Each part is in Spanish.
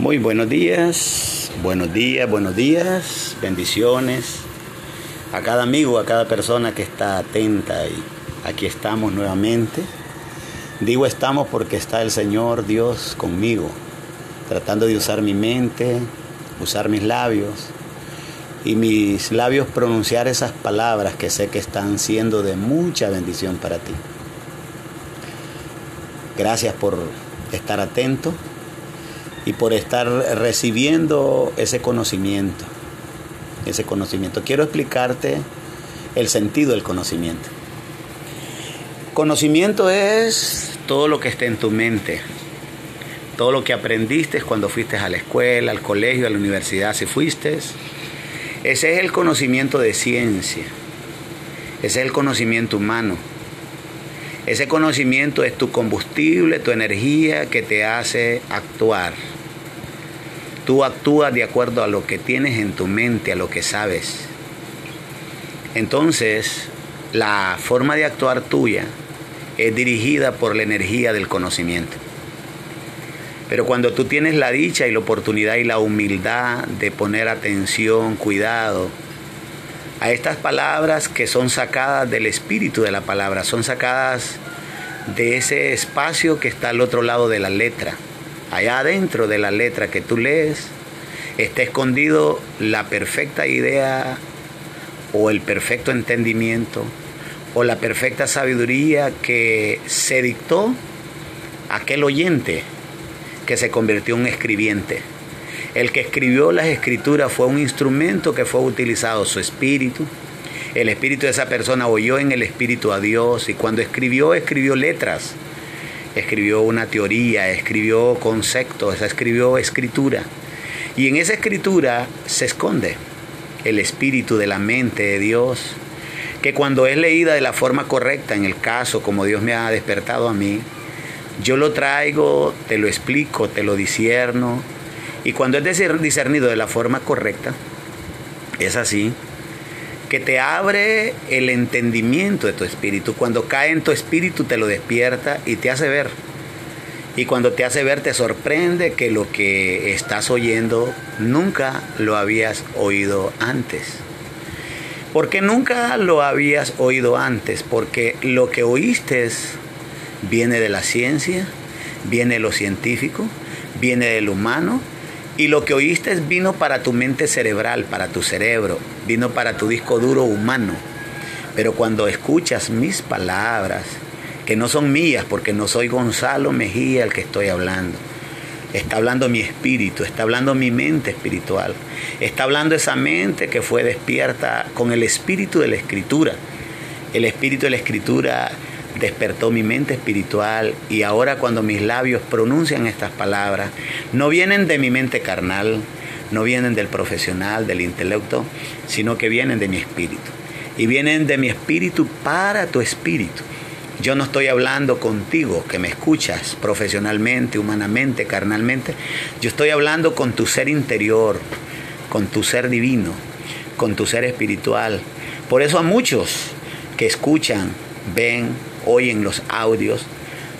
Muy buenos días, buenos días, buenos días, bendiciones a cada amigo, a cada persona que está atenta y aquí estamos nuevamente. Digo estamos porque está el Señor Dios conmigo, tratando de usar mi mente, usar mis labios y mis labios pronunciar esas palabras que sé que están siendo de mucha bendición para ti. Gracias por estar atento y por estar recibiendo ese conocimiento. Ese conocimiento. Quiero explicarte el sentido del conocimiento. Conocimiento es todo lo que esté en tu mente, todo lo que aprendiste cuando fuiste a la escuela, al colegio, a la universidad, si fuiste. Ese es el conocimiento de ciencia, ese es el conocimiento humano. Ese conocimiento es tu combustible, tu energía que te hace actuar. Tú actúas de acuerdo a lo que tienes en tu mente, a lo que sabes. Entonces, la forma de actuar tuya es dirigida por la energía del conocimiento. Pero cuando tú tienes la dicha y la oportunidad y la humildad de poner atención, cuidado, a estas palabras que son sacadas del espíritu de la palabra, son sacadas de ese espacio que está al otro lado de la letra. Allá adentro de la letra que tú lees está escondido la perfecta idea o el perfecto entendimiento o la perfecta sabiduría que se dictó aquel oyente que se convirtió en un escribiente. El que escribió las escrituras fue un instrumento que fue utilizado, su espíritu. El espíritu de esa persona oyó en el espíritu a Dios y cuando escribió, escribió letras, escribió una teoría, escribió conceptos, escribió escritura. Y en esa escritura se esconde el espíritu de la mente de Dios, que cuando es leída de la forma correcta, en el caso como Dios me ha despertado a mí, yo lo traigo, te lo explico, te lo disierno, y cuando es discernido de la forma correcta, es así, que te abre el entendimiento de tu espíritu. Cuando cae en tu espíritu te lo despierta y te hace ver. Y cuando te hace ver te sorprende que lo que estás oyendo nunca lo habías oído antes. ¿Por qué nunca lo habías oído antes? Porque lo que oíste viene de la ciencia, viene de lo científico, viene del humano y lo que oíste vino para tu mente cerebral, para tu cerebro, vino para tu disco duro humano. Pero cuando escuchas mis palabras, que no son mías, porque no soy Gonzalo Mejía el que estoy hablando, está hablando mi espíritu, está hablando mi mente espiritual, está hablando esa mente que fue despierta con el espíritu de la escritura. El espíritu de la escritura despertó mi mente espiritual y ahora cuando mis labios pronuncian estas palabras, no vienen de mi mente carnal, no vienen del profesional, del intelecto, sino que vienen de mi espíritu. Y vienen de mi espíritu para tu espíritu. Yo no estoy hablando contigo que me escuchas profesionalmente, humanamente, carnalmente. Yo estoy hablando con tu ser interior, con tu ser divino, con tu ser espiritual. Por eso a muchos que escuchan, ven, oyen los audios,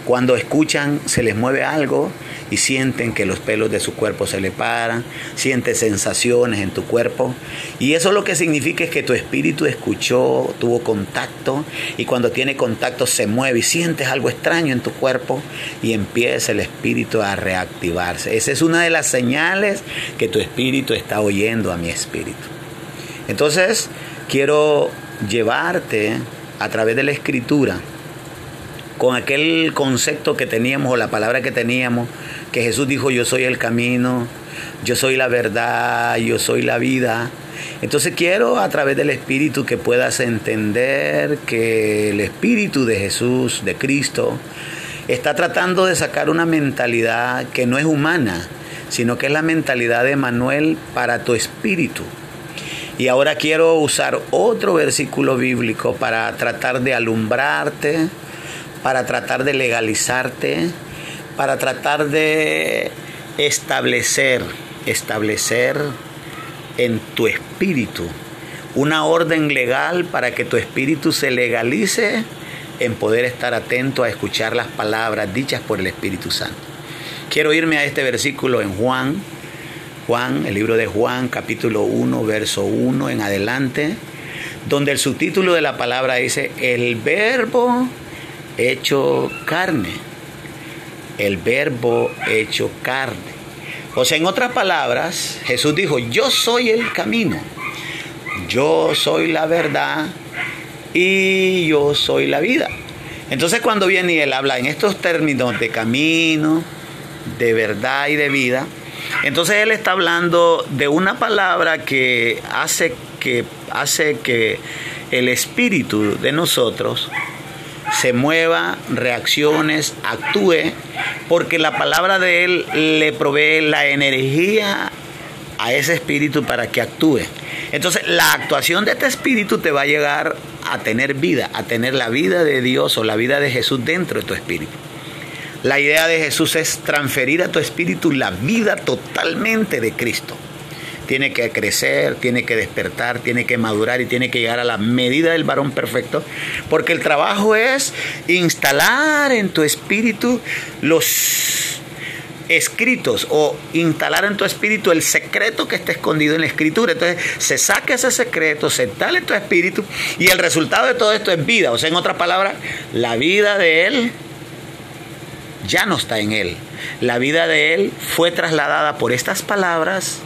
cuando escuchan se les mueve algo y sienten que los pelos de su cuerpo se le paran, sientes sensaciones en tu cuerpo. Y eso lo que significa es que tu espíritu escuchó, tuvo contacto y cuando tiene contacto se mueve y sientes algo extraño en tu cuerpo y empieza el espíritu a reactivarse. Esa es una de las señales que tu espíritu está oyendo a mi espíritu. Entonces, quiero llevarte a través de la escritura con aquel concepto que teníamos o la palabra que teníamos, que Jesús dijo, yo soy el camino, yo soy la verdad, yo soy la vida. Entonces quiero a través del Espíritu que puedas entender que el Espíritu de Jesús, de Cristo, está tratando de sacar una mentalidad que no es humana, sino que es la mentalidad de Manuel para tu espíritu. Y ahora quiero usar otro versículo bíblico para tratar de alumbrarte, para tratar de legalizarte, para tratar de establecer, establecer en tu espíritu una orden legal para que tu espíritu se legalice en poder estar atento a escuchar las palabras dichas por el Espíritu Santo. Quiero irme a este versículo en Juan, Juan, el libro de Juan, capítulo 1, verso 1 en adelante, donde el subtítulo de la palabra dice, el verbo hecho carne, el verbo hecho carne. O sea, en otras palabras, Jesús dijo, yo soy el camino, yo soy la verdad y yo soy la vida. Entonces cuando viene y él habla en estos términos de camino, de verdad y de vida, entonces él está hablando de una palabra que hace que, hace que el espíritu de nosotros se mueva, reacciones, actúe, porque la palabra de Él le provee la energía a ese espíritu para que actúe. Entonces la actuación de este espíritu te va a llegar a tener vida, a tener la vida de Dios o la vida de Jesús dentro de tu espíritu. La idea de Jesús es transferir a tu espíritu la vida totalmente de Cristo. Tiene que crecer, tiene que despertar, tiene que madurar y tiene que llegar a la medida del varón perfecto. Porque el trabajo es instalar en tu espíritu los escritos o instalar en tu espíritu el secreto que está escondido en la escritura. Entonces se saca ese secreto, se instala en tu espíritu y el resultado de todo esto es vida. O sea, en otras palabras, la vida de Él ya no está en Él. La vida de Él fue trasladada por estas palabras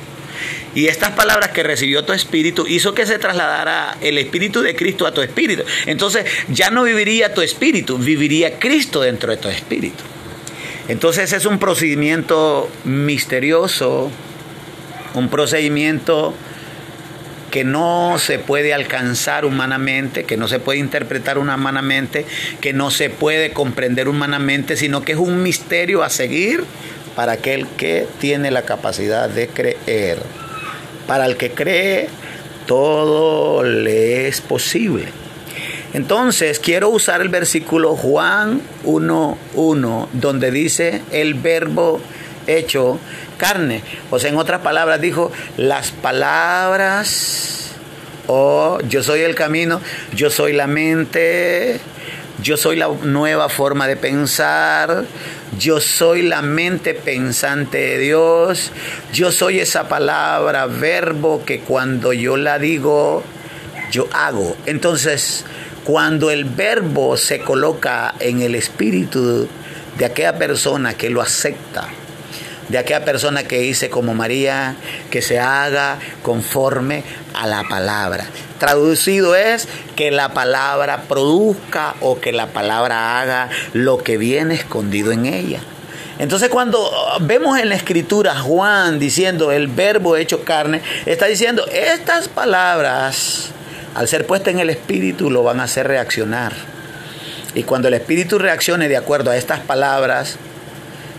y estas palabras que recibió tu espíritu hizo que se trasladara el espíritu de Cristo a tu espíritu. Entonces ya no viviría tu espíritu, viviría Cristo dentro de tu espíritu. Entonces es un procedimiento misterioso, un procedimiento que no se puede alcanzar humanamente, que no se puede interpretar humanamente, que no se puede comprender humanamente, sino que es un misterio a seguir para aquel que tiene la capacidad de creer. Para el que cree, todo le es posible. Entonces quiero usar el versículo Juan 1.1, donde dice el verbo hecho carne. O sea, en otras palabras dijo, las palabras, oh, yo soy el camino, yo soy la mente, yo soy la nueva forma de pensar, yo soy la mente pensante de Dios, yo soy esa palabra, verbo que cuando yo la digo, yo hago. Entonces, cuando el verbo se coloca en el espíritu de aquella persona que lo acepta, de aquella persona que dice como María, que se haga conforme a la palabra. Traducido es que la palabra produzca o que la palabra haga lo que viene escondido en ella. Entonces cuando vemos en la escritura Juan diciendo el verbo hecho carne, está diciendo estas palabras al ser puesta en el espíritu, lo van a hacer reaccionar. Y cuando el espíritu reaccione de acuerdo a estas palabras,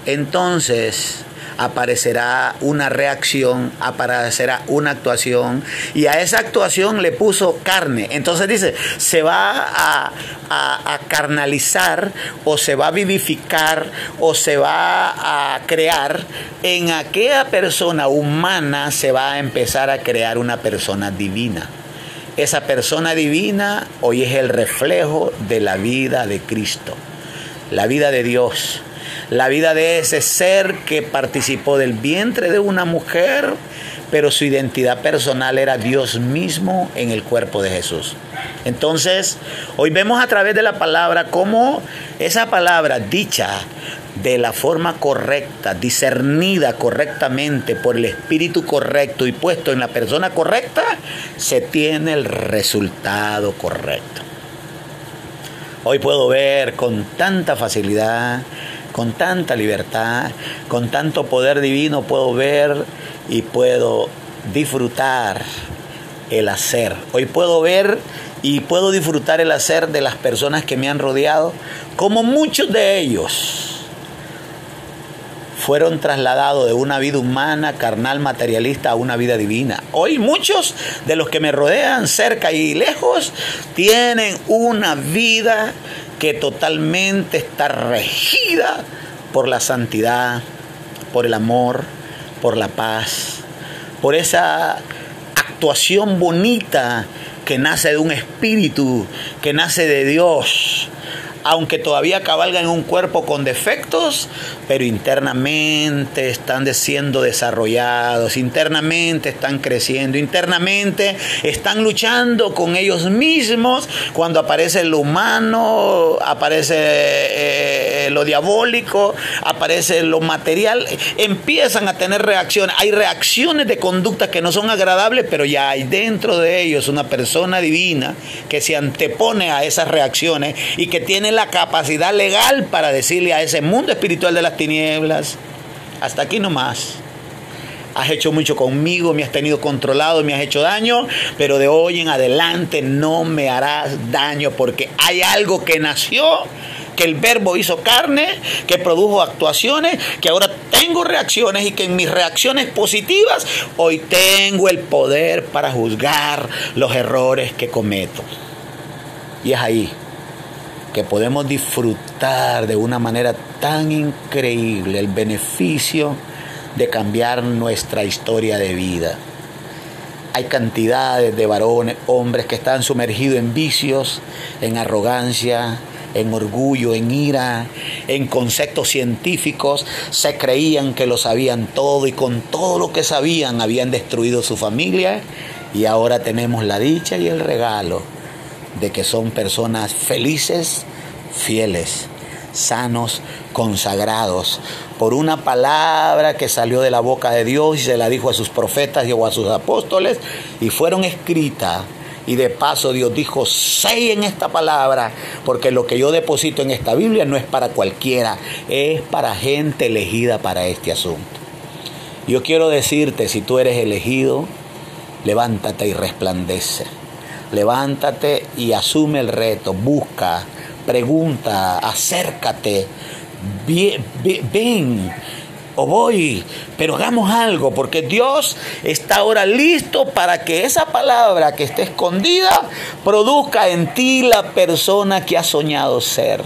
entonces aparecerá una reacción, aparecerá una actuación y a esa actuación le puso carne. Entonces dice, se va a, a, carnalizar o se va a vivificar o se va a crear en aquella persona humana, se va a empezar a crear una persona divina. Esa persona divina hoy es el reflejo de la vida de Cristo, la vida de Dios, la vida de ese ser que participó del vientre de una mujer, pero su identidad personal era Dios mismo en el cuerpo de Jesús. Entonces, hoy vemos a través de la palabra cómo esa palabra dicha de la forma correcta, discernida correctamente por el espíritu correcto y puesto en la persona correcta, se tiene el resultado correcto. Hoy puedo ver con tanta facilidad, con tanta libertad, con tanto poder divino, puedo ver y puedo disfrutar el hacer. Hoy puedo ver y puedo disfrutar el hacer de las personas que me han rodeado, como muchos de ellos fueron trasladados de una vida humana, carnal, materialista a una vida divina. Hoy muchos de los que me rodean cerca y lejos tienen una vida que totalmente está regida por la santidad, por el amor, por la paz, por esa actuación bonita que nace de un espíritu, que nace de Dios, aunque todavía cabalgan un cuerpo con defectos, pero internamente están siendo desarrollados, internamente están creciendo, internamente están luchando con ellos mismos. Cuando aparece lo humano, aparece eh, lo diabólico, aparece lo material, empiezan a tener reacciones. Hay reacciones de conducta que no son agradables, pero ya hay dentro de ellos una persona divina que se antepone a esas reacciones y que tiene la capacidad legal para decirle a ese mundo espiritual de las tinieblas, hasta aquí nomás. Has hecho mucho conmigo, me has tenido controlado, me has hecho daño, pero de hoy en adelante no me harás daño porque hay algo que nació que el verbo hizo carne, que produjo actuaciones, que ahora tengo reacciones y que en mis reacciones positivas hoy tengo el poder para juzgar los errores que cometo. Y es ahí que podemos disfrutar de una manera tan increíble el beneficio de cambiar nuestra historia de vida. Hay cantidades de varones, hombres que están sumergidos en vicios, en arrogancia, en orgullo, en ira, en conceptos científicos, se creían que lo sabían todo y con todo lo que sabían habían destruido su familia y ahora tenemos la dicha y el regalo de que son personas felices, fieles, sanos, consagrados, por una palabra que salió de la boca de Dios y se la dijo a sus profetas y a sus apóstoles y fueron escritas y de paso Dios dijo, sé en esta palabra, porque lo que yo deposito en esta Biblia no es para cualquiera, es para gente elegida para este asunto. Yo quiero decirte, si tú eres elegido, levántate y resplandece. Levántate y asume el reto, busca, pregunta, acércate, ven, o voy, pero hagamos algo, porque Dios está ahora listo para que esa palabra que esté escondida produzca en ti la persona que ha soñado ser.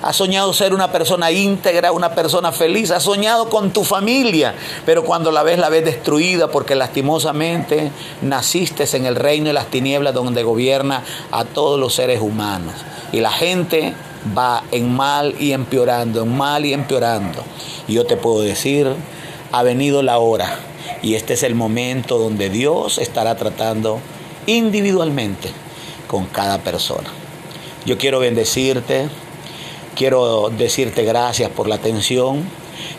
Ha soñado ser una persona íntegra, una persona feliz, ha soñado con tu familia, pero cuando la ves la ves destruida porque lastimosamente naciste en el reino de las tinieblas donde gobierna a todos los seres humanos. Y la gente va en mal y empeorando, en mal y empeorando. Y yo te puedo decir, ha venido la hora y este es el momento donde Dios estará tratando individualmente con cada persona. Yo quiero bendecirte, quiero decirte gracias por la atención,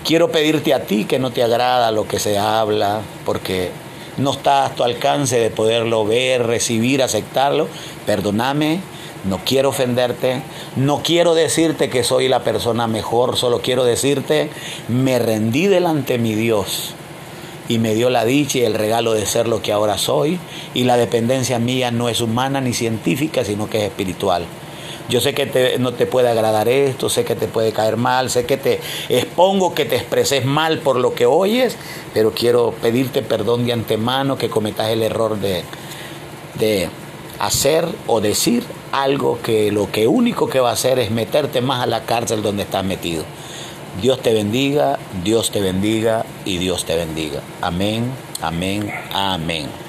quiero pedirte a ti que no te agrada lo que se habla, porque no está a tu alcance de poderlo ver, recibir, aceptarlo. Perdóname no quiero ofenderte, no quiero decirte que soy la persona mejor, solo quiero decirte, me rendí delante de mi Dios y me dio la dicha y el regalo de ser lo que ahora soy y la dependencia mía no es humana ni científica, sino que es espiritual. Yo sé que no te puede agradar esto, sé que te puede caer mal, sé que te expongo que te expreses mal por lo que oyes, pero quiero pedirte perdón de antemano que cometas el error de, de hacer o decir algo que lo que único que va a hacer es meterte más a la cárcel donde estás metido. Dios te bendiga, Dios te bendiga y Dios te bendiga. Amén, amén, amén.